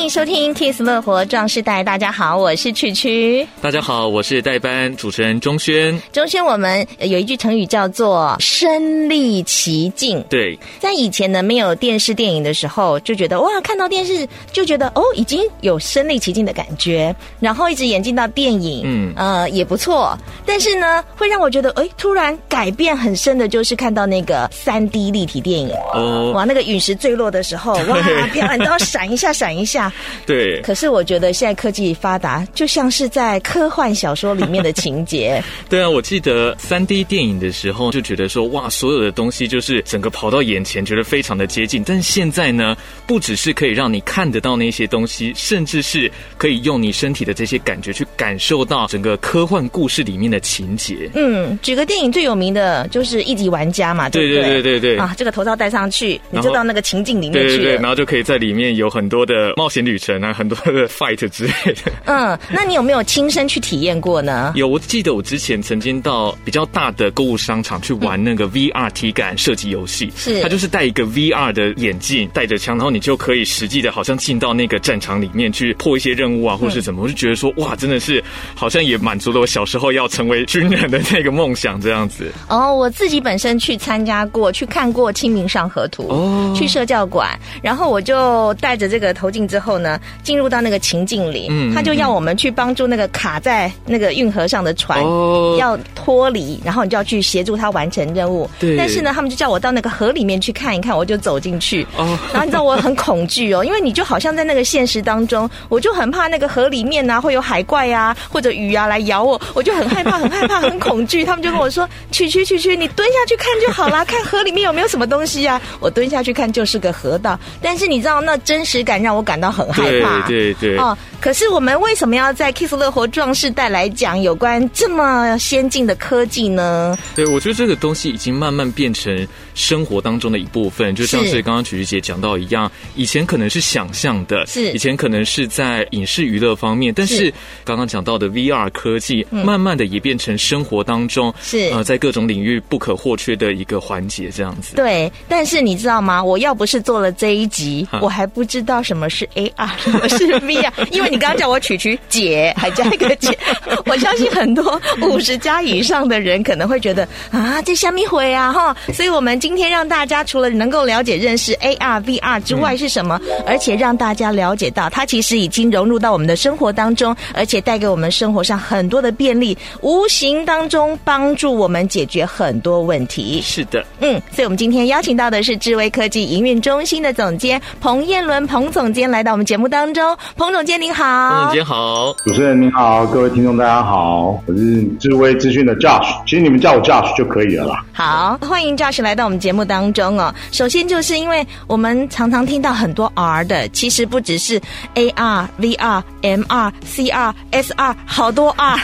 欢迎收听《Kiss 乐活壮士代》，大家好，我是曲曲。大家好，我是代班主持人钟轩。钟轩，我们有一句成语叫做“身历其境”。对，在以前呢，没有电视电影的时候，就觉得哇，看到电视就觉得哦，已经有身历其境的感觉。然后一直演进到电影，嗯，呃，也不错。但是呢，会让我觉得，哎，突然改变很深的，就是看到那个三 D 立体电影哦，哇，那个陨石坠落的时候，哇，漂亮，都要闪一下，闪一下。对，可是我觉得现在科技发达，就像是在科幻小说里面的情节。对啊，我记得三 D 电影的时候就觉得说，哇，所有的东西就是整个跑到眼前，觉得非常的接近。但是现在呢，不只是可以让你看得到那些东西，甚至是可以用你身体的这些感觉去感受到整个科幻故事里面的情节。嗯，举个电影最有名的就是《一级玩家》嘛，对对？对对对啊，这个头罩戴上去，你就到那个情境里面去了。对对对，然后就可以在里面有很多的冒险。旅程啊，很多的 fight 之类的。嗯，那你有没有亲身去体验过呢？有，我记得我之前曾经到比较大的购物商场去玩那个 VR 体感射击游戏。是，它就是戴一个 VR 的眼镜，带着枪，然后你就可以实际的，好像进到那个战场里面去破一些任务啊，或是怎么。我就觉得说，哇，真的是好像也满足了我小时候要成为军人的那个梦想这样子。哦，我自己本身去参加过，去看过《清明上河图》，哦，去社教馆，然后我就戴着这个头镜之后。后呢，进入到那个情境里，嗯，他就要我们去帮助那个卡在那个运河上的船，哦，要脱离，然后你就要去协助他完成任务。对。但是呢，他们就叫我到那个河里面去看一看，我就走进去。哦。然后你知道我很恐惧哦，因为你就好像在那个现实当中，我就很怕那个河里面啊会有海怪啊或者鱼啊来咬我，我就很害怕，很害怕，很恐惧。他们就跟我说：“去去去去，你蹲下去看就好啦，看河里面有没有什么东西啊。”我蹲下去看就是个河道，但是你知道那真实感让我感到很。很害怕，对对对哦。可是我们为什么要在 Kiss 乐活壮士带来讲有关这么先进的科技呢？对，我觉得这个东西已经慢慢变成生活当中的一部分，就像是刚刚曲曲姐讲到一样，以前可能是想象的，是以前可能是在影视娱乐方面，但是刚刚讲到的 VR 科技，慢慢的也变成生活当中是呃在各种领域不可或缺的一个环节，这样子。对，但是你知道吗？我要不是做了这一集，我还不知道什么是 AR，什么是 VR，因为。你刚刚叫我曲曲姐，还加一个姐，我相信很多五十加以上的人可能会觉得啊，这虾米会啊哈！所以我们今天让大家除了能够了解认识 AR、VR 之外是什么，而且让大家了解到它其实已经融入到我们的生活当中，而且带给我们生活上很多的便利，无形当中帮助我们解决很多问题。是的，嗯，所以我们今天邀请到的是智威科技营运中心的总监彭彦伦彭总监来到我们节目当中，彭总监您好。彭，总监好，主持人您好，各位听众大家好，我是智威资讯的 Josh，其实你们叫我 Josh 就可以了啦。好，欢迎 Josh 来到我们节目当中哦。首先就是因为我们常常听到很多 R 的，其实不只是 AR、VR、MR、CR、SR，好多 R。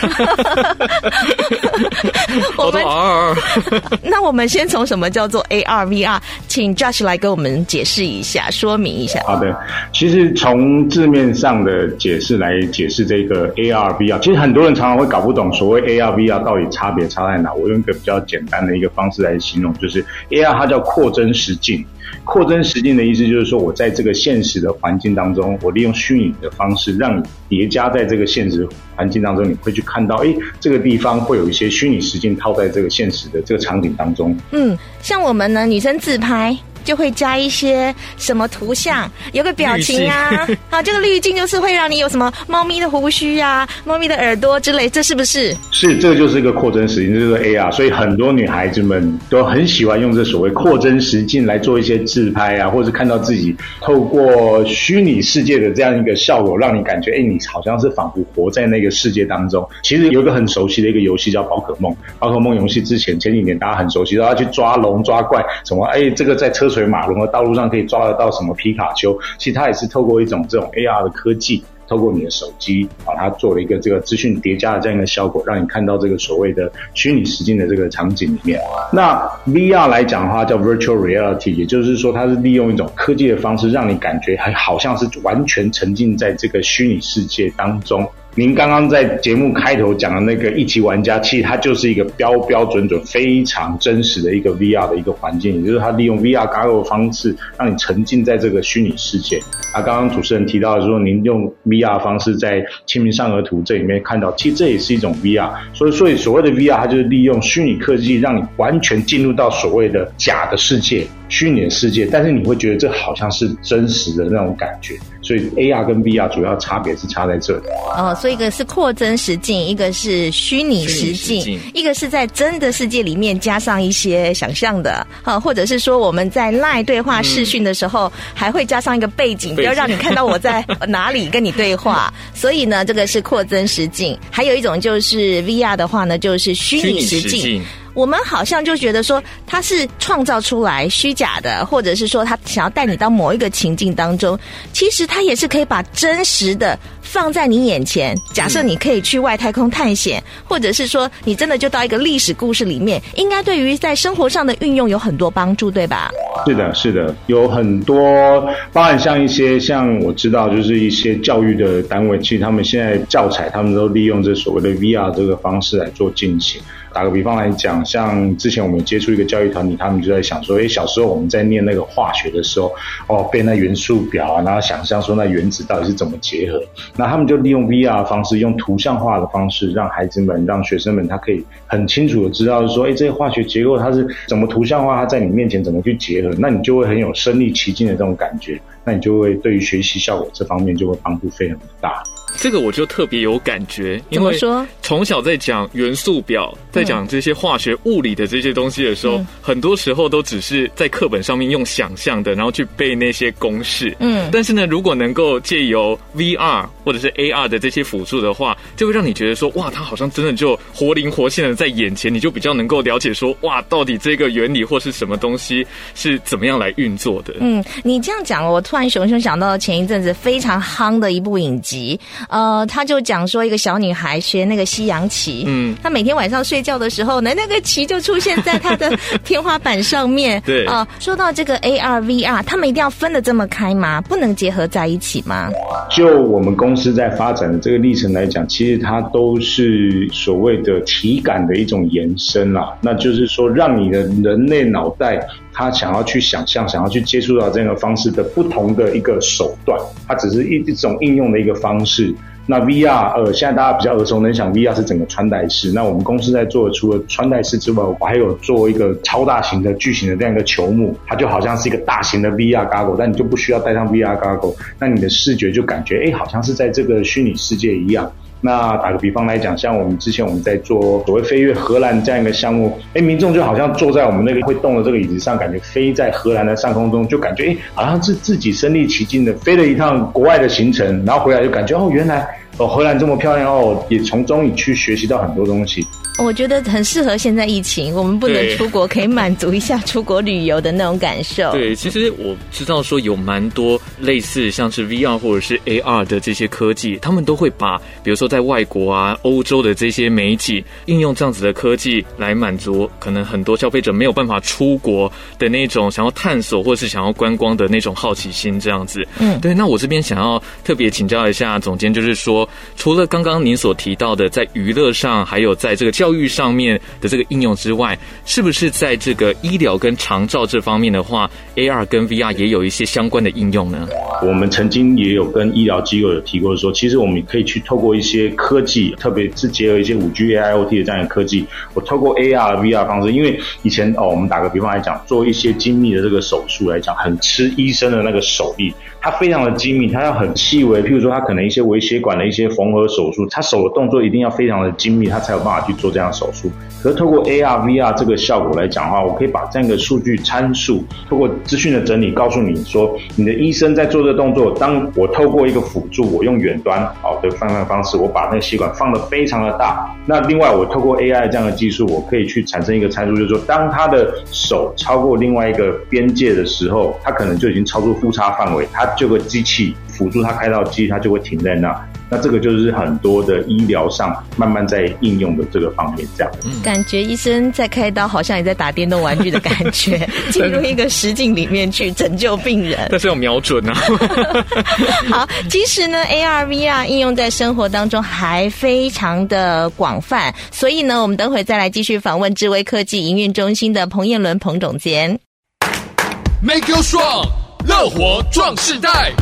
好多 R。那我们先从什么叫做 AR、VR，请 Josh 来给我们解释一下，说明一下。好的，其实从字面上的。解释来解释这个 AR VR，其实很多人常常会搞不懂所谓 AR VR 到底差别差在哪。我用一个比较简单的一个方式来形容，就是 AR 它叫扩增实境。扩增实境的意思就是说，我在这个现实的环境当中，我利用虚拟的方式，让你叠加在这个现实环境当中，你会去看到，哎，这个地方会有一些虚拟实境套在这个现实的这个场景当中。嗯，像我们呢，女生自拍。就会加一些什么图像，有个表情啊，啊，这个滤镜就是会让你有什么猫咪的胡须啊，猫咪的耳朵之类，这是不是？是，这个就是一个扩增实境，这就是 AR，所以很多女孩子们都很喜欢用这所谓扩增实境来做一些自拍啊，或者看到自己透过虚拟世界的这样一个效果，让你感觉，哎，你好像是仿佛活在那个世界当中。其实有一个很熟悉的一个游戏叫宝可梦，宝可梦游戏之前前几年大家很熟悉，都要去抓龙抓怪，什么，哎，这个在车。水马龙的道路上可以抓得到什么皮卡丘？其实它也是透过一种这种 AR 的科技透过你的手机，把它做了一个这个资讯叠加的这样一个效果，让你看到这个所谓的虚拟实境的这个场景里面。那 VR 来讲的话，叫 Virtual Reality，也就是说，它是利用一种科技的方式，让你感觉还好像是完全沉浸在这个虚拟世界当中。您刚刚在节目开头讲的那个一级玩家，其实它就是一个标标准准、非常真实的一个 VR 的一个环境，也就是它利用 VR g o g 的方式，让你沉浸在这个虚拟世界。啊，刚刚主持人提到的说，您用 VR 方式在《清明上河图》这里面看到，其实这也是一种 VR。所以，所以所谓的 VR，它就是利用虚拟科技，让你完全进入到所谓的假的世界。虚拟的世界，但是你会觉得这好像是真实的那种感觉，所以 AR 跟 VR 主要差别是差在这里。哦，所以一个是扩增实境，一个是虚拟实境，一个是在真的世界里面加上一些想象的，啊，或者是说我们在 LINE 对话视讯的时候，还会加上一个背景，不要让你看到我在 哪里跟你对话。所以呢，这个是扩增实境，还有一种就是 VR 的话呢，就是虚拟实境。我们好像就觉得说它是创造出来虚假的，或者是说他想要带你到某一个情境当中，其实他也是可以把真实的放在你眼前。假设你可以去外太空探险，或者是说你真的就到一个历史故事里面，应该对于在生活上的运用有很多帮助，对吧？是的，是的，有很多，包含像一些像我知道，就是一些教育的单位，其实他们现在教材他们都利用这所谓的 VR 这个方式来做进行。打个比方来讲，像之前我们接触一个教育团体，他们就在想说，诶，小时候我们在念那个化学的时候，哦，背那元素表啊，然后想象说那原子到底是怎么结合，那他们就利用 VR 的方式，用图像化的方式，让孩子们、让学生们，他可以很清楚的知道说，诶，这些化学结构它是怎么图像化，它在你面前怎么去结合，那你就会很有身临其境的这种感觉，那你就会对于学习效果这方面就会帮助非常的大。这个我就特别有感觉，因为从小在讲元素表，在讲这些化学、物理的这些东西的时候，嗯、很多时候都只是在课本上面用想象的，然后去背那些公式。嗯，但是呢，如果能够借由 VR 或者是 AR 的这些辅助的话，就会让你觉得说，哇，它好像真的就活灵活现的在眼前，你就比较能够了解说，哇，到底这个原理或是什么东西是怎么样来运作的。嗯，你这样讲，我突然熊熊想到前一阵子非常夯的一部影集。呃，他就讲说，一个小女孩学那个西洋棋，嗯，她每天晚上睡觉的时候呢，那个棋就出现在她的天花板上面。对啊，呃，说到这个 AR、VR，他们一定要分得这么开吗？不能结合在一起吗？就我们公司在发展的这个历程来讲，其实它都是所谓的体感的一种延伸啦。那就是说，让你的人类脑袋。他想要去想象，想要去接触到这样的方式的不同的一个手段，它只是一一种应用的一个方式。那 VR，呃，现在大家比较耳熟能详，VR 是整个穿戴式。那我们公司在做，除了穿戴式之外，我还有做一个超大型的、巨型的这样一个球幕，它就好像是一个大型的 VR goggle，但你就不需要戴上 VR goggle，那你的视觉就感觉，哎，好像是在这个虚拟世界一样。那打个比方来讲，像我们之前我们在做所谓飞越荷兰这样一个项目，哎，民众就好像坐在我们那个会动的这个椅子上，感觉飞在荷兰的上空中，就感觉哎，好像是自己身临其境的飞了一趟国外的行程，然后回来就感觉哦，原来哦荷兰这么漂亮哦，也从中也去学习到很多东西。我觉得很适合现在疫情，我们不能出国，可以满足一下出国旅游的那种感受。对，其实我知道说有蛮多类似像是 VR 或者是 AR 的这些科技，他们都会把比如说在外国啊、欧洲的这些媒体应用这样子的科技来满足可能很多消费者没有办法出国的那种想要探索或是想要观光的那种好奇心这样子。嗯，对。那我这边想要特别请教一下总监，就是说除了刚刚您所提到的在娱乐上，还有在这个教教育上面的这个应用之外，是不是在这个医疗跟长照这方面的话，AR 跟 VR 也有一些相关的应用呢？我们曾经也有跟医疗机构有提过说，其实我们可以去透过一些科技，特别是结合一些五 G AIoT 的这样的科技，我透过 AR、VR 方式，因为以前哦，我们打个比方来讲，做一些精密的这个手术来讲，很吃医生的那个手艺。它非常的精密，它要很细微。譬如说，它可能一些微血管的一些缝合手术，它手的动作一定要非常的精密，它才有办法去做这样手术。可是透过 AR、VR 这个效果来讲的话，我可以把这样的数据参数，透过资讯的整理，告诉你说，你的医生在做这个动作。当我透过一个辅助，我用远端好的放放方式，我把那个吸管放得非常的大。那另外，我透过 AI 这样的技术，我可以去产生一个参数，就是说，当他的手超过另外一个边界的时候，他可能就已经超出复差范围，他这个机器辅助他开到机，他就会停在那。那这个就是很多的医疗上慢慢在应用的这个方面，这样。感觉医生在开刀，好像也在打电动玩具的感觉，进入一个实境里面去拯救病人。但是要瞄准啊！好，其实呢，AR、VR 应用在生活当中还非常的广泛，所以呢，我们等会再来继续访问智威科技营运中心的彭彦伦彭总监。Make you strong，乐活壮世代。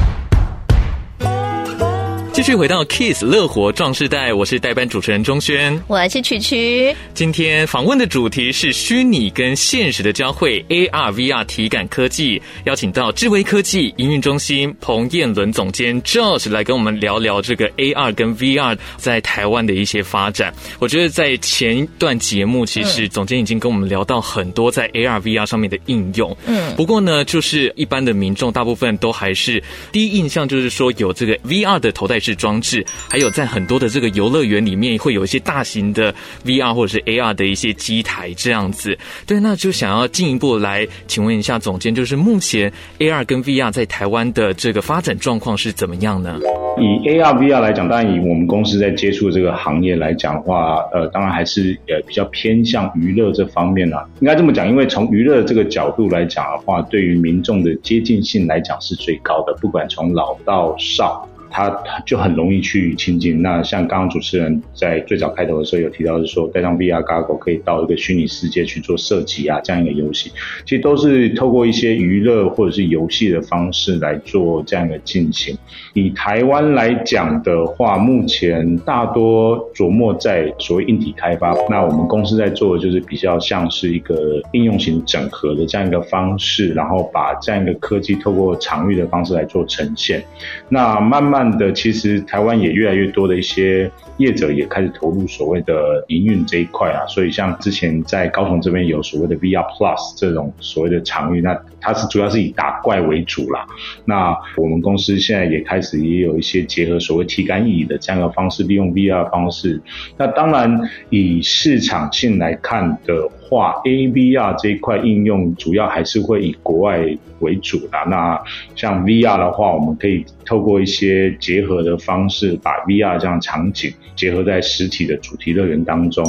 继续回到 Kiss 乐活壮世代，我是代班主持人钟轩，我是曲曲。今天访问的主题是虚拟跟现实的交汇，AR VR 体感科技，邀请到智威科技营运中心彭彦伦总监 Josh 来跟我们聊聊这个 AR 跟 VR 在台湾的一些发展。我觉得在前一段节目，其实总监已经跟我们聊到很多在 AR VR 上面的应用。嗯，不过呢，就是一般的民众大部分都还是第一印象就是说有这个 VR 的头戴式装置，还有在很多的这个游乐园里面会有一些大型的 VR 或者是 AR 的一些机台这样子。对，那就想要进一步来请问一下总监，就是目前 AR 跟 VR 在台湾的这个发展状况是怎么样呢？以 AR、VR 来讲，当然以我们公司在接触的这个行业来讲的话，呃，当然还是呃比较偏向娱乐这方面啦。应该这么讲，因为从娱乐这个角度来讲的话，对于民众的接近性来讲是最高的，不管从老到少。他就很容易去亲近。那像刚刚主持人在最早开头的时候有提到，是说带上 VR Goggle 可以到一个虚拟世界去做设计啊，这样一个游戏，其实都是透过一些娱乐或者是游戏的方式来做这样一个进行。以台湾来讲的话，目前大多琢磨在所谓硬体开发。那我们公司在做的就是比较像是一个应用型整合的这样一个方式，然后把这样一个科技透过场域的方式来做呈现。那慢慢。的其实台湾也越来越多的一些业者也开始投入所谓的营运这一块啊，所以像之前在高雄这边有所谓的 VR Plus 这种所谓的场域，那它是主要是以打怪为主啦。那我们公司现在也开始也有一些结合所谓体感椅的这样的方式，利用 VR 方式。那当然以市场性来看的话，AVR 这一块应用主要还是会以国外为主的。那像 VR 的话，我们可以透过一些结合的方式，把 VR 这样场景结合在实体的主题乐园当中。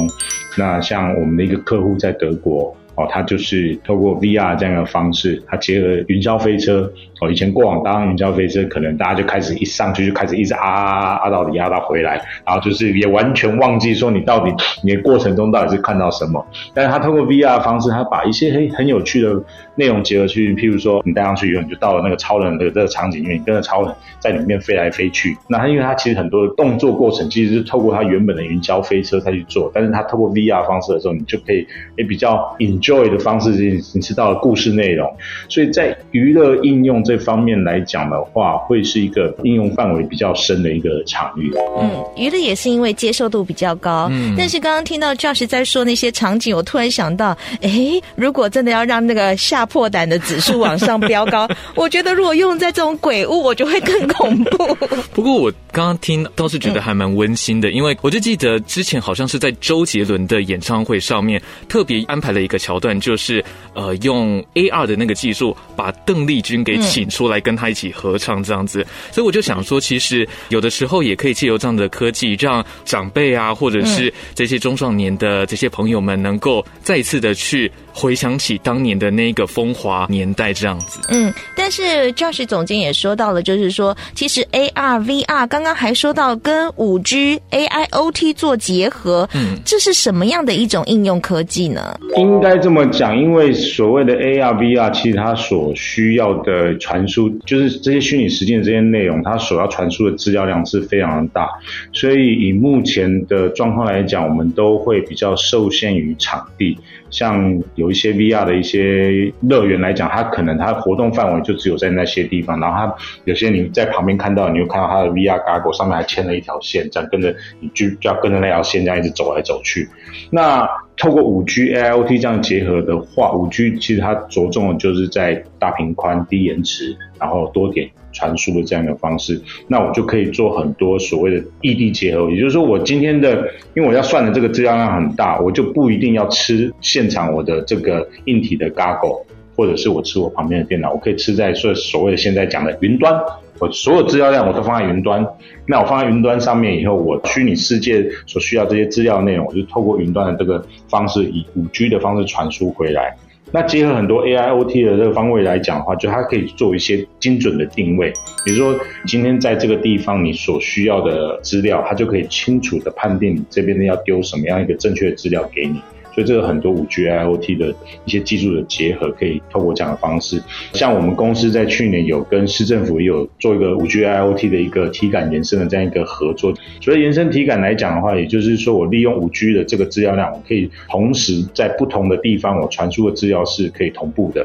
那像我们的一个客户在德国。哦，它就是透过 VR 这样的方式，它结合云霄飞车。哦，以前过往当云霄飞车，可能大家就开始一上去就开始一直啊啊啊到底啊到回来，然后就是也完全忘记说你到底你的过程中到底是看到什么。但是它透过 VR 的方式，它把一些很很有趣的内容结合去，譬如说你戴上去以后，你就到了那个超人的这个场景，因为你跟着超人在里面飞来飞去。那它因为它其实很多的动作过程其实是透过它原本的云霄飞车再去做，但是它透过 VR 方式的时候，你就可以也比较 enjoy 的方式，你知道的故事内容。所以在娱乐应用。这方面来讲的话，会是一个应用范围比较深的一个场域。嗯，娱乐也是因为接受度比较高。嗯，但是刚刚听到 Josh 在说那些场景，我突然想到，哎，如果真的要让那个吓破胆的指数往上飙高，我觉得如果用在这种鬼屋，我就会更恐怖。不过我刚刚听倒是觉得还蛮温馨的，嗯，因为我就记得之前好像是在周杰伦的演唱会上面特别安排了一个桥段，就是呃用 AR 的那个技术把邓丽君给。请出来跟他一起合唱这样子，所以我就想说，其实有的时候也可以借由这样的科技，让长辈啊，或者是这些中壮年的这些朋友们，能够再一次的去回想起当年的那个风华年代这样子。嗯，但是 Josh 总监也说到了，就是说，其实 AR、VR 刚刚还说到跟五 G、AIoT 做结合，嗯，这是什么样的一种应用科技呢？应该这么讲，因为所谓的 AR、VR，其实它所需要的。传输就是这些虚拟实境的这些内容，它所要传输的资料量是非常的大，所以以目前的状况来讲，我们都会比较受限于场地。像有一些 VR 的一些乐园来讲，它可能它的活动范围就只有在那些地方，然后它有些你在旁边看到，你又看到它的 VR g a g g l e 上面还牵了一条线，这样跟着你就就要跟着那条线这样一直走来走去。那透过五 G AIoT 这样结合的话，五 G 其实它着重的就是在大频宽、低延迟，然后多点传输的这样一个方式。那我就可以做很多所谓的异地结合，也就是说，我今天的因为我要算的这个资料量很大，我就不一定要吃现场我的这个硬体的 g a g g l e 或者是我吃我旁边的电脑，我可以吃在所所谓的现在讲的云端。我所有资料量我都放在云端，那我放在云端上面以后，我虚拟世界所需要这些资料内容，我就透过云端的这个方式，以五 G 的方式传输回来。那结合很多 AIoT 的这个方位来讲的话，就它可以做一些精准的定位，比如说今天在这个地方你所需要的资料，它就可以清楚的判定你这边要丢什么样一个正确的资料给你。所以这个很多五 G IoT 的一些技术的结合，可以透过这样的方式。像我们公司在去年有跟市政府也有做一个五 G IoT 的一个体感延伸的这样一个合作。所以延伸体感来讲的话，也就是说我利用五 G 的这个资料量，我可以同时在不同的地方，我传输的资料是可以同步的。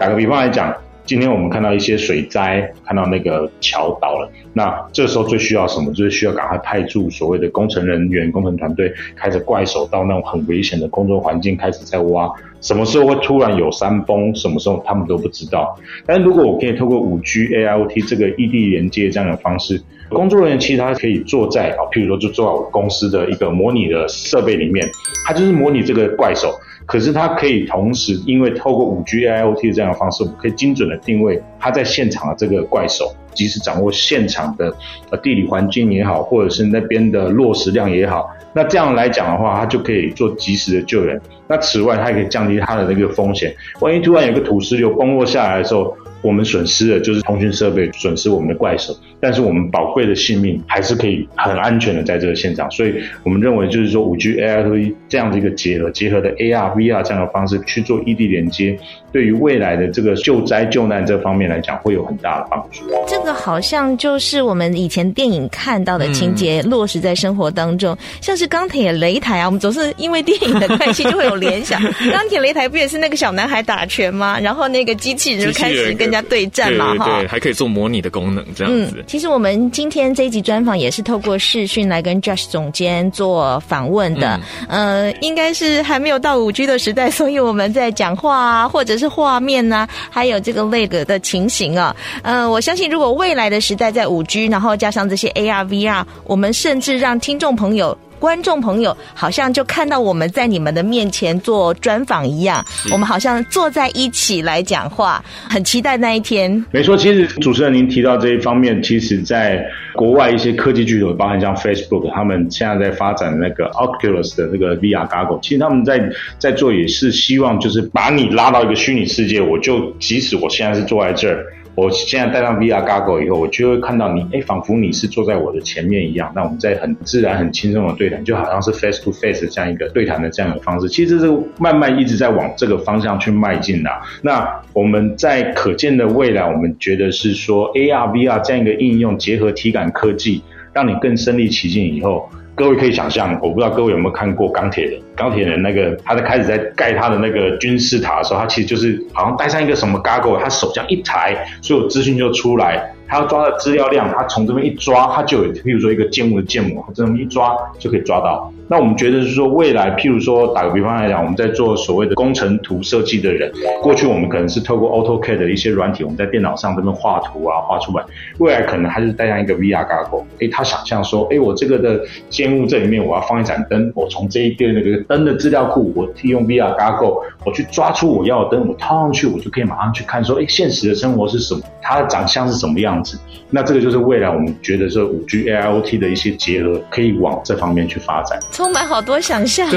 打个比方来讲。今天我们看到一些水灾，看到那个桥倒了，那这时候最需要什么？就是需要赶快派驻所谓的工程人员、工程团队，开着怪手到那种很危险的工作环境开始在挖。什么时候会突然有山崩？什么时候他们都不知道。但是如果我可以透过五 G AIoT 这个异地连接这样的方式，工作人员其实他可以坐在啊，譬如说就坐在我公司的一个模拟的设备里面，他就是模拟这个怪手。可是它可以同时，因为透过五 G IoT 的这样的方式，我们可以精准的定位它在现场的这个怪兽，及时掌握现场的呃地理环境也好，或者是那边的落石量也好。那这样来讲的话，它就可以做及时的救援。那此外，它也可以降低它的那个风险。万一突然有个土石流崩落下来的时候，我们损失的就是通讯设备，损失我们的怪手，但是我们宝贵的性命还是可以很安全的在这个现场。所以我们认为，就是说五 G AIoT 这样的一个结合，结合的 AR、VR 这样的方式去做异地连接，对于未来的这个救灾救难这方面来讲，会有很大的帮助。这个好像就是我们以前电影看到的情节落实在生活当中，嗯、像是钢铁擂台啊，我们总是因为电影的关系就会有联想。钢铁擂台不也是那个小男孩打拳吗？然后那个机器人就开始跟。人家对战嘛，哈，对，还可以做模拟的功能，这样子。嗯，其实我们今天这一集专访也是透过视讯来跟 Josh 总监做访问的。嗯、呃，应该是还没有到五 G 的时代，所以我们在讲话啊，或者是画面呐、啊，还有这个那个的情形啊。嗯、呃，我相信如果未来的时代在五 G，然后加上这些 AR、VR，我们甚至让听众朋友。观众朋友好像就看到我们在你们的面前做专访一样，我们好像坐在一起来讲话，很期待那一天。没错，其实主持人您提到这一方面，其实在国外一些科技巨头，包含像 Facebook，他们现在在发展那个 Oculus 的那个 VR Goggle，其实他们在在做也是希望就是把你拉到一个虚拟世界，我就即使我现在是坐在这儿。我现在戴上 VR Goggle 以后，我就会看到你，哎，仿佛你是坐在我的前面一样。那我们在很自然、很轻松的对谈，就好像是 face to face 这样一个对谈的这样的方式。其实这是慢慢一直在往这个方向去迈进的。那我们在可见的未来，我们觉得是说 AR、VR 这样一个应用结合体感科技，让你更身临其境以后。各位可以想象，我不知道各位有没有看过钢铁人？钢铁人那个他在开始在盖他的那个军事塔的时候，他其实就是好像戴上一个什么 g a g g l e 他手这样一抬，所有资讯就出来。他要抓的资料量，他从这边一抓，他就有，譬如说一个建物的建模，他这么一抓就可以抓到。那我们觉得是说，未来譬如说打个比方来讲，我们在做所谓的工程图设计的人，过去我们可能是透过 AutoCAD 的一些软体，我们在电脑上这边画图啊，画出来。未来可能他是带上一个 VR goggle，哎，他想象说，哎，我这个的建物这里面我要放一盏灯，我从这一边那个灯的资料库，我利用 VR Go，我去抓出我要的灯，我套上去，我就可以马上去看说，哎，现实的生活是什么，它的长相是什么样子。那这个就是未来我们觉得说五 G AIoT 的一些结合，可以往这方面去发展，充满好多想象。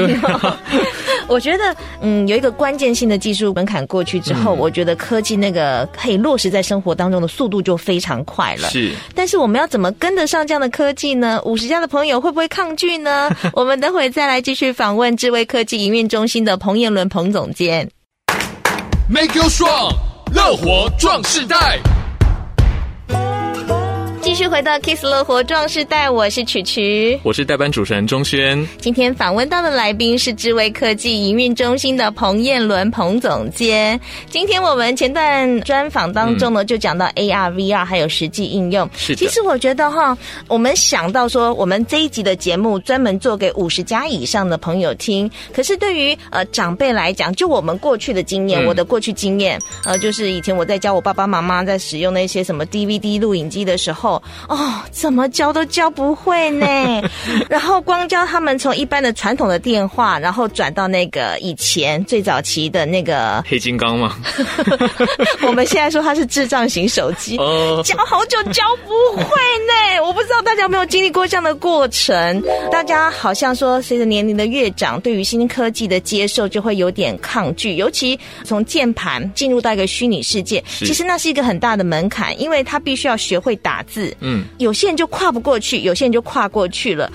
我觉得，嗯，有一个关键性的技术门槛过去之后，嗯，我觉得科技那个可以落实在生活当中的速度就非常快了。是，但是我们要怎么跟得上这样的科技呢？五十家的朋友会不会抗拒呢？我们等会再来继续访问智慧科技营运中心的彭彦伦彭总监。Make you strong，乐活壮世代。继续回到 Kiss 乐活壮士带，我是曲曲，我是代班主持人钟轩。今天访问到的来宾是智威科技营运中心的彭彦伦彭总监。今天我们前段专访当中呢，就讲到 AR、VR 还有实际应用。是，其实我觉得哈，我们想到说，我们这一集的节目专门做给五十加以上的朋友听。可是对于呃长辈来讲，就我们过去的经验，我的过去经验，呃，就是以前我在教我爸爸妈妈在使用那些什么 DVD 录影机的时候。哦，怎么教都教不会呢？然后光教他们从一般的传统的电话，然后转到那个以前最早期的那个黑金刚吗？我们现在说它是智障型手机，教好久教不会呢。我不知道大家有没有经历过这样的过程？大家好像说，随着年龄的越长，对于新科技的接受就会有点抗拒，尤其从键盘进入到一个虚拟世界，其实那是一个很大的门槛，因为他必须要学会打字。嗯，有些人就跨不过去，有些人就跨过去了。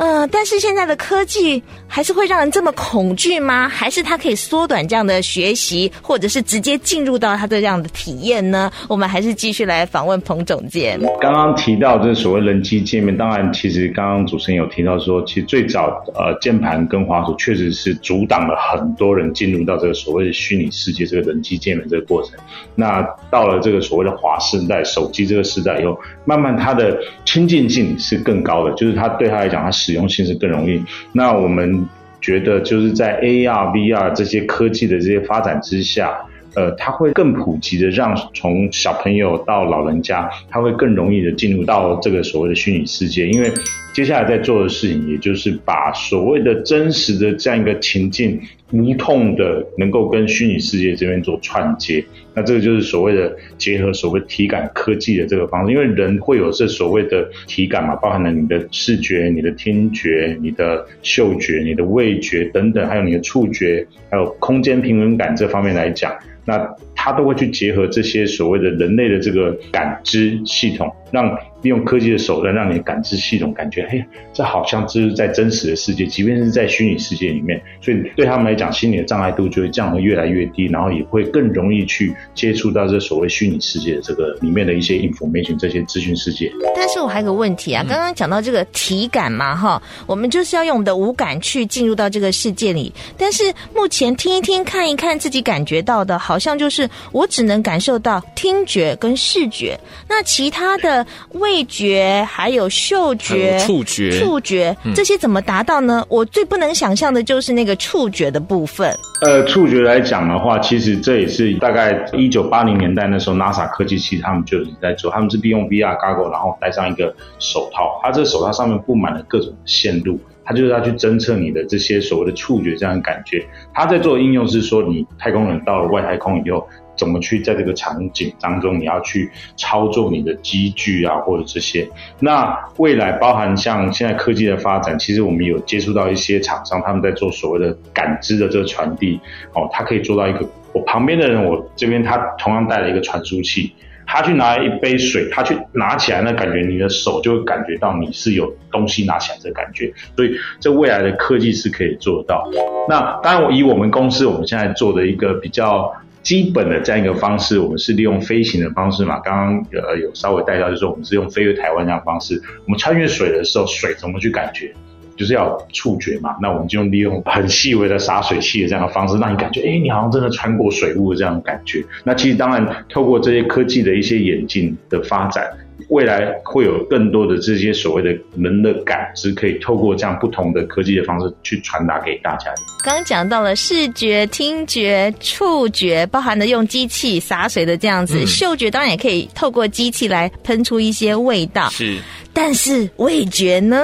呃，但是现在的科技还是会让人这么恐惧吗？还是它可以缩短这样的学习，或者是直接进入到它的这样的体验呢？我们还是继续来访问彭总监。刚刚提到这所谓人机界面，当然，其实刚刚主持人有提到说，其实最早呃键盘跟滑鼠确实是阻挡了很多人进入到这个所谓的虚拟世界这个人机界面这个过程。那到了这个所谓的华世代、手机这个时代以后，慢慢它的亲近性是更高的，就是它对他来讲，它是。使用性是更容易。那我们觉得，就是在 AR、VR 这些科技的这些发展之下，呃，它会更普及的，让从小朋友到老人家，他会更容易的进入到这个所谓的虚拟世界。因为接下来在做的事情，也就是把所谓的真实的这样一个情境。无痛的能够跟虚拟世界这边做串接，那这个就是所谓的结合所谓体感科技的这个方式，因为人会有这所谓的体感嘛，包含了你的视觉、你的听觉、你的嗅觉、你的味觉等等，还有你的触觉，还有空间平衡感这方面来讲。那他都会去结合这些所谓的人类的这个感知系统，让利用科技的手段，让你的感知系统感觉，嘿，这好像就是在真实的世界，即便是在虚拟世界里面。所以对他们来讲，心理的障碍度就会降得越来越低，然后也会更容易去接触到这所谓虚拟世界的这个里面的一些 information，这些资讯世界。但是我还有个问题啊，刚刚讲到这个体感嘛，哈，我们就是要用我们的五感去进入到这个世界里，但是目前听一听、看一看，自己感觉到的，好像就是我只能感受到听觉跟视觉，那其他的味觉还有嗅觉、触觉、触觉这些怎么达到呢？我最不能想象的就是那个触觉的部分。呃，触觉来讲的话，其实这也是大概一九八零年代那时候，NASA 科技其实他们就已经在做，他们是利用 VR goggle，然后戴上一个手套，它这个手套上面布满了各种线路。它就是要去侦测你的这些所谓的触觉这样的感觉。它在做的应用是说，你太空人到了外太空以后，怎么去在这个场景当中，你要去操作你的机具啊，或者这些。那未来包含像现在科技的发展，其实我们有接触到一些厂商，他们在做所谓的感知的这个传递。哦，它可以做到一个，我旁边的人，我这边他同样带了一个传输器。他去拿一杯水，他去拿起来那感觉，你的手就会感觉到你是有东西拿起来这感觉，所以这未来的科技是可以做到。那当然，我以我们公司我们现在做的一个比较基本的这样一个方式，我们是利用飞行的方式嘛。刚刚呃有稍微带到，就是说我们是用飞越台湾这样方式，我们穿越水的时候，水怎么去感觉？就是要触觉嘛，那我们就用利用很细微的洒水器的这样的方式，让你感觉，哎，你好像真的穿过水雾的这样的感觉。那其实当然，透过这些科技的一些演进的发展，未来会有更多的这些所谓的人的感知，可以透过这样不同的科技的方式去传达给大家。刚刚讲到了视觉、听觉、触觉，包含了用机器洒水的这样子，嗯、嗅觉当然也可以透过机器来喷出一些味道。是。但是味觉呢？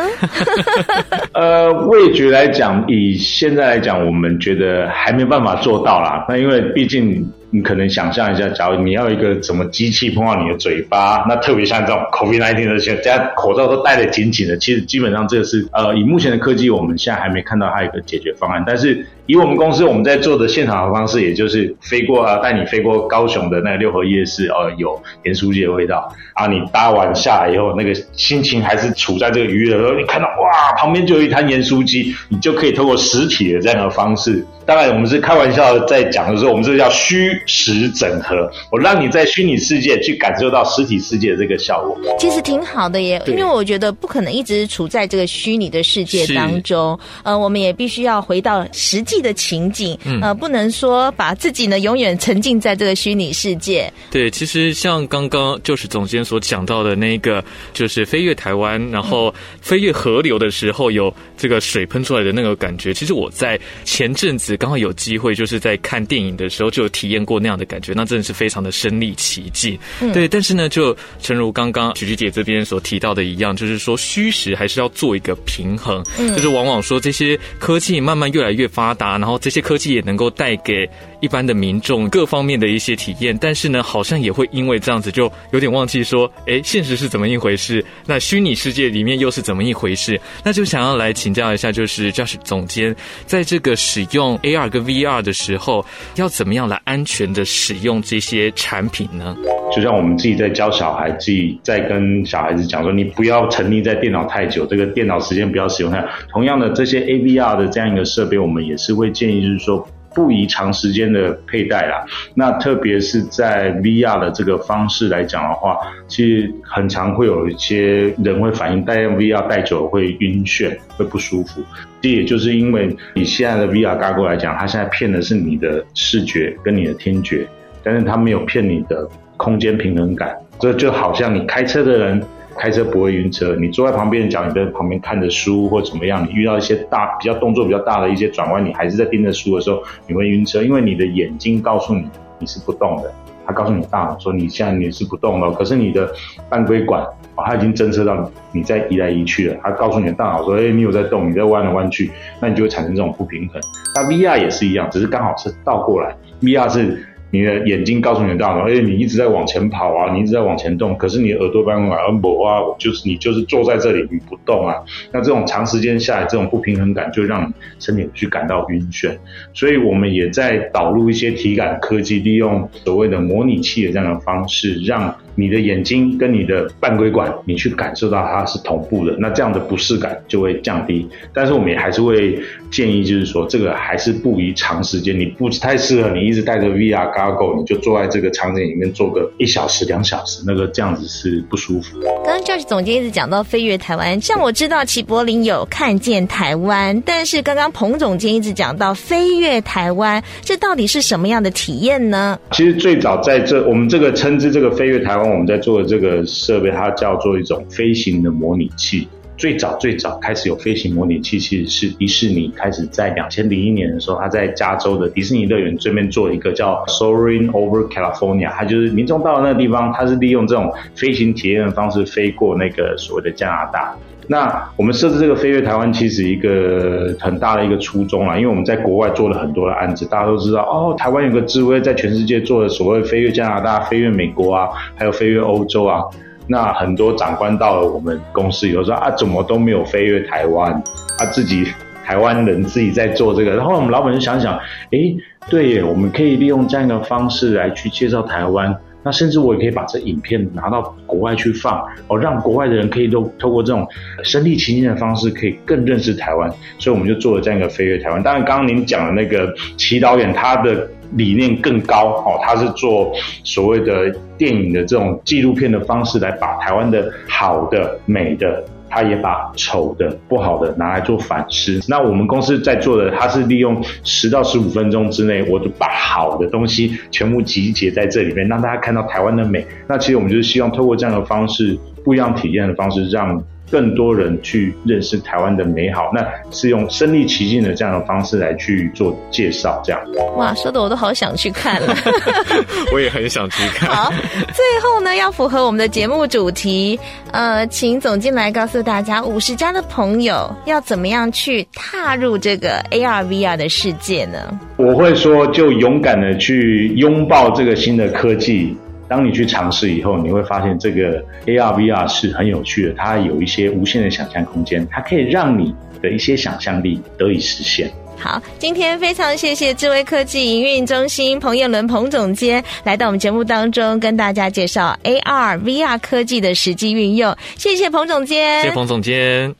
呃，味觉来讲，以现在来讲，我们觉得还没办法做到啦。那因为毕竟。你可能想象一下，假如你要一个什么机器碰到你的嘴巴，那特别像这种 COVID-19 的现在，口罩都戴得紧紧的。其实基本上这个是呃，以目前的科技，我们现在还没看到它有一个解决方案。但是以我们公司我们在做的现场的方式，也就是飞过啊，带你飞过高雄的那个六合夜市，哦，有盐酥鸡的味道啊。你搭完下来以后，那个心情还是处在这个愉悦的时候，你看到哇，旁边就有一摊盐酥鸡，你就可以透过实体的这样的方式。当然，我们是开玩笑在讲的时候，我们这个叫虚。实整合，我让你在虚拟世界去感受到实体世界的这个效果。其实挺好的耶，因为我觉得不可能一直处在这个虚拟的世界当中，呃，我们也必须要回到实际的情景，呃，不能说把自己呢永远沉浸在这个虚拟世界。对，其实像刚刚就是总监所讲到的那个，就是飞越台湾，然后飞越河流的时候有这个水喷出来的那个感觉。其实我在前阵子刚好有机会，就是在看电影的时候就有体验过那样的感觉，那真的是非常的身临其境。对，但是呢，就诚如刚刚曲曲姐这边所提到的一样，就是说虚实还是要做一个平衡。就是往往说这些科技慢慢越来越发达，然后这些科技也能够带给一般的民众各方面的一些体验，但是呢，好像也会因为这样子就有点忘记说，哎，现实是怎么一回事？那虚拟世界里面又是怎么一回事？那就想要来请教一下，就是 Josh 总监，在这个使用 AR 跟 VR 的时候，要怎么样来安全的使用这些产品呢？就像我们自己在教小孩，自己在跟小孩子讲说，你不要沉溺在电脑太久，这个电脑时间不要使用太。同样的，这些 AVR 的这样一个设备，我们也是会建议，就是说。不宜长时间的佩戴啦，那特别是在 VR 的这个方式来讲的话，其实很常会有一些人会反映戴 VR 戴久了会晕眩，会不舒服。这也就是因为你现在的 VR g o g 来讲，它现在骗的是你的视觉跟你的听觉，但是它没有骗你的空间平衡感。这就好像你开车的人。开车不会晕车，你坐在旁边讲，你在旁边看着书或怎么样，你遇到一些大比较动作比较大的一些转弯，你还是在盯着书的时候，你会晕车，因为你的眼睛告诉你你是不动的，它告诉你大脑说你现在你是不动的，可是你的半规管啊，它已经侦测到你在移来移去了，它告诉你的大脑说，哎，你有在动，你在弯来弯去，那你就会产生这种不平衡。那 VR 也是一样，只是刚好是倒过来，VR 是。你的眼睛告诉你的大脑，哎，你一直在往前跑啊，你一直在往前动，可是你的耳朵半空啊，不啊，就是你就是坐在这里，你不动啊。那这种长时间下来，这种不平衡感，就让你身体去感到晕眩。所以我们也在导入一些体感科技，利用所谓的模拟器的这样的方式，让你的眼睛跟你的半规管，你去感受到它是同步的，那这样的不适感就会降低。但是我们也还是会建议，就是说这个还是不宜长时间，你不太适合你一直戴着 VR。Goggle，你就坐在这个场景里面坐个一小时、两小时，那个这样子是不舒服的。刚刚 Josh 总监一直讲到飞越台湾，像我知道齐柏林有看见台湾，但是刚刚彭总监一直讲到飞越台湾，这到底是什么样的体验呢？其实最早在这，我们这个称之这个飞越台湾，我们在做的这个设备，它叫做一种飞行的模拟器。最早最早开始有飞行模拟器，其实是迪士尼开始在两千零一年的时候，他在加州的迪士尼乐园这边做一个叫 Soaring over California，它就是民众到了那个地方，它是利用这种飞行体验的方式飞过那个所谓的加拿大。那我们设置这个飞越台湾，其实一个很大的一个初衷啦，因为我们在国外做了很多的案子，大家都知道哦，台湾有个智威在全世界做的所谓飞越加拿大、飞越美国啊，还有飞越欧洲啊。那很多长官到了我们公司以后说啊，怎么都没有飞越台湾？啊，自己台湾人自己在做这个。然后我们老板就想想，诶，对耶，我们可以利用这样一个方式来去介绍台湾。那甚至我也可以把这影片拿到国外去放，哦，让国外的人可以都透过这种身临其境的方式，可以更认识台湾。所以我们就做了这样一个飞跃台湾。当然，刚刚您讲的那个齐导演，他的。理念更高哦，他是做所谓的电影的这种纪录片的方式来把台湾的好的、美的，他也把丑的、不好的拿来做反思。那我们公司在做的，他是利用十到十五分钟之内，我就把好的东西全部集结在这里面，让大家看到台湾的美。那其实我们就是希望透过这样的方式，不一样体验的方式，让。更多人去认识台湾的美好，那是用身临其境的这样的方式来去做介绍，这样。哇，说的我都好想去看了。我也很想去看。好，最后呢，要符合我们的节目主题，呃，请总经来告诉大家，五十家的朋友要怎么样去踏入这个 AR VR 的世界呢？我会说，就勇敢的去拥抱这个新的科技。当你去尝试以后，你会发现这个 AR VR 是很有趣的，它有一些无限的想象空间，它可以让你的一些想象力得以实现。好，今天非常谢谢智威科技营运中心彭彦伦彭总监来到我们节目当中，跟大家介绍 AR VR 科技的实际运用。谢谢彭总监，谢谢彭总监。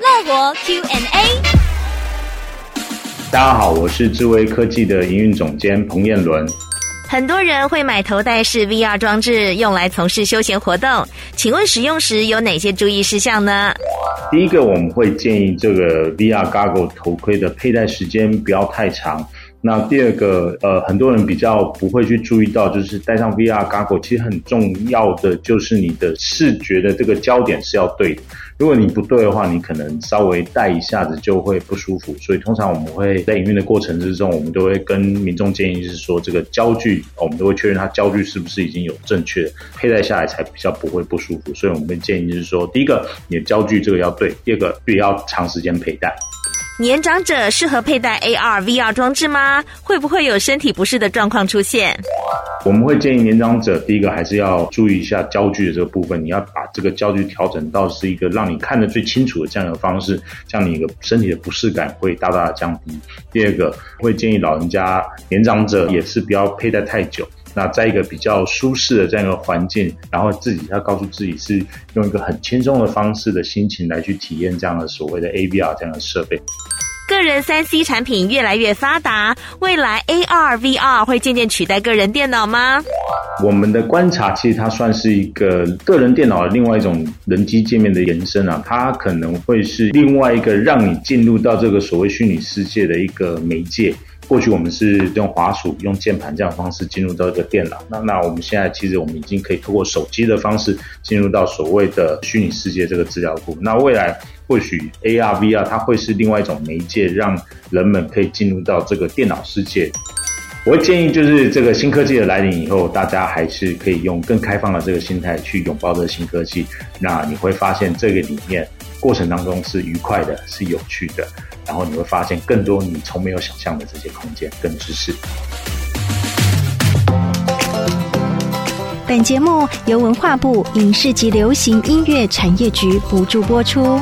乐活 Q&A。大家好，我是智威科技的营运总监彭彦伦。很多人会买头戴式 VR 装置用来从事休闲活动，请问使用时有哪些注意事项呢？第一个，我们会建议这个 VR Goggle 头盔的佩戴时间不要太长。那第二个，呃，很多人比较不会去注意到，就是戴上 VR Goggle，其实很重要的就是你的视觉的这个焦点是要对的。如果你不对的话，你可能稍微戴一下子就会不舒服。所以通常我们会在营运的过程之中，我们都会跟民众建议是说，这个焦距我们都会确认它焦距是不是已经有正确的佩戴下来才比较不会不舒服。所以我们会建议就是说，第一个你的焦距这个要对，第二个也要长时间佩戴。年长者适合佩戴 AR、VR 装置吗？会不会有身体不适的状况出现？我们会建议年长者，第一个还是要注意一下焦距的这个部分，你要把这个焦距调整到是一个让你看得最清楚的这样的方式，这样你一个身体的不适感会大大的降低。第二个会建议老人家、年长者也是不要佩戴太久。那在一个比较舒适的这样一个环境，然后自己要告诉自己是用一个很轻松的方式的心情来去体验这样的所谓的 AVR 这样的设备。个人三 C 产品越来越发达，未来 AR、VR 会渐渐取代个人电脑吗？我们的观察，其实它算是一个个人电脑的另外一种人机界面的延伸啊，它可能会是另外一个让你进入到这个所谓虚拟世界的一个媒介。过去我们是用滑鼠、用键盘这样方式进入到一个电脑，那那我们现在其实我们已经可以通过手机的方式进入到所谓的虚拟世界这个资料库。那未来或许 AR、VR 它会是另外一种媒介，让人们可以进入到这个电脑世界。我建议就是这个新科技的来临以后，大家还是可以用更开放的这个心态去拥抱这个新科技。那你会发现这个里面过程当中是愉快的，是有趣的。然后你会发现更多你从没有想象的这些空间跟知识。本节目由文化部影视及流行音乐产业局补助播出。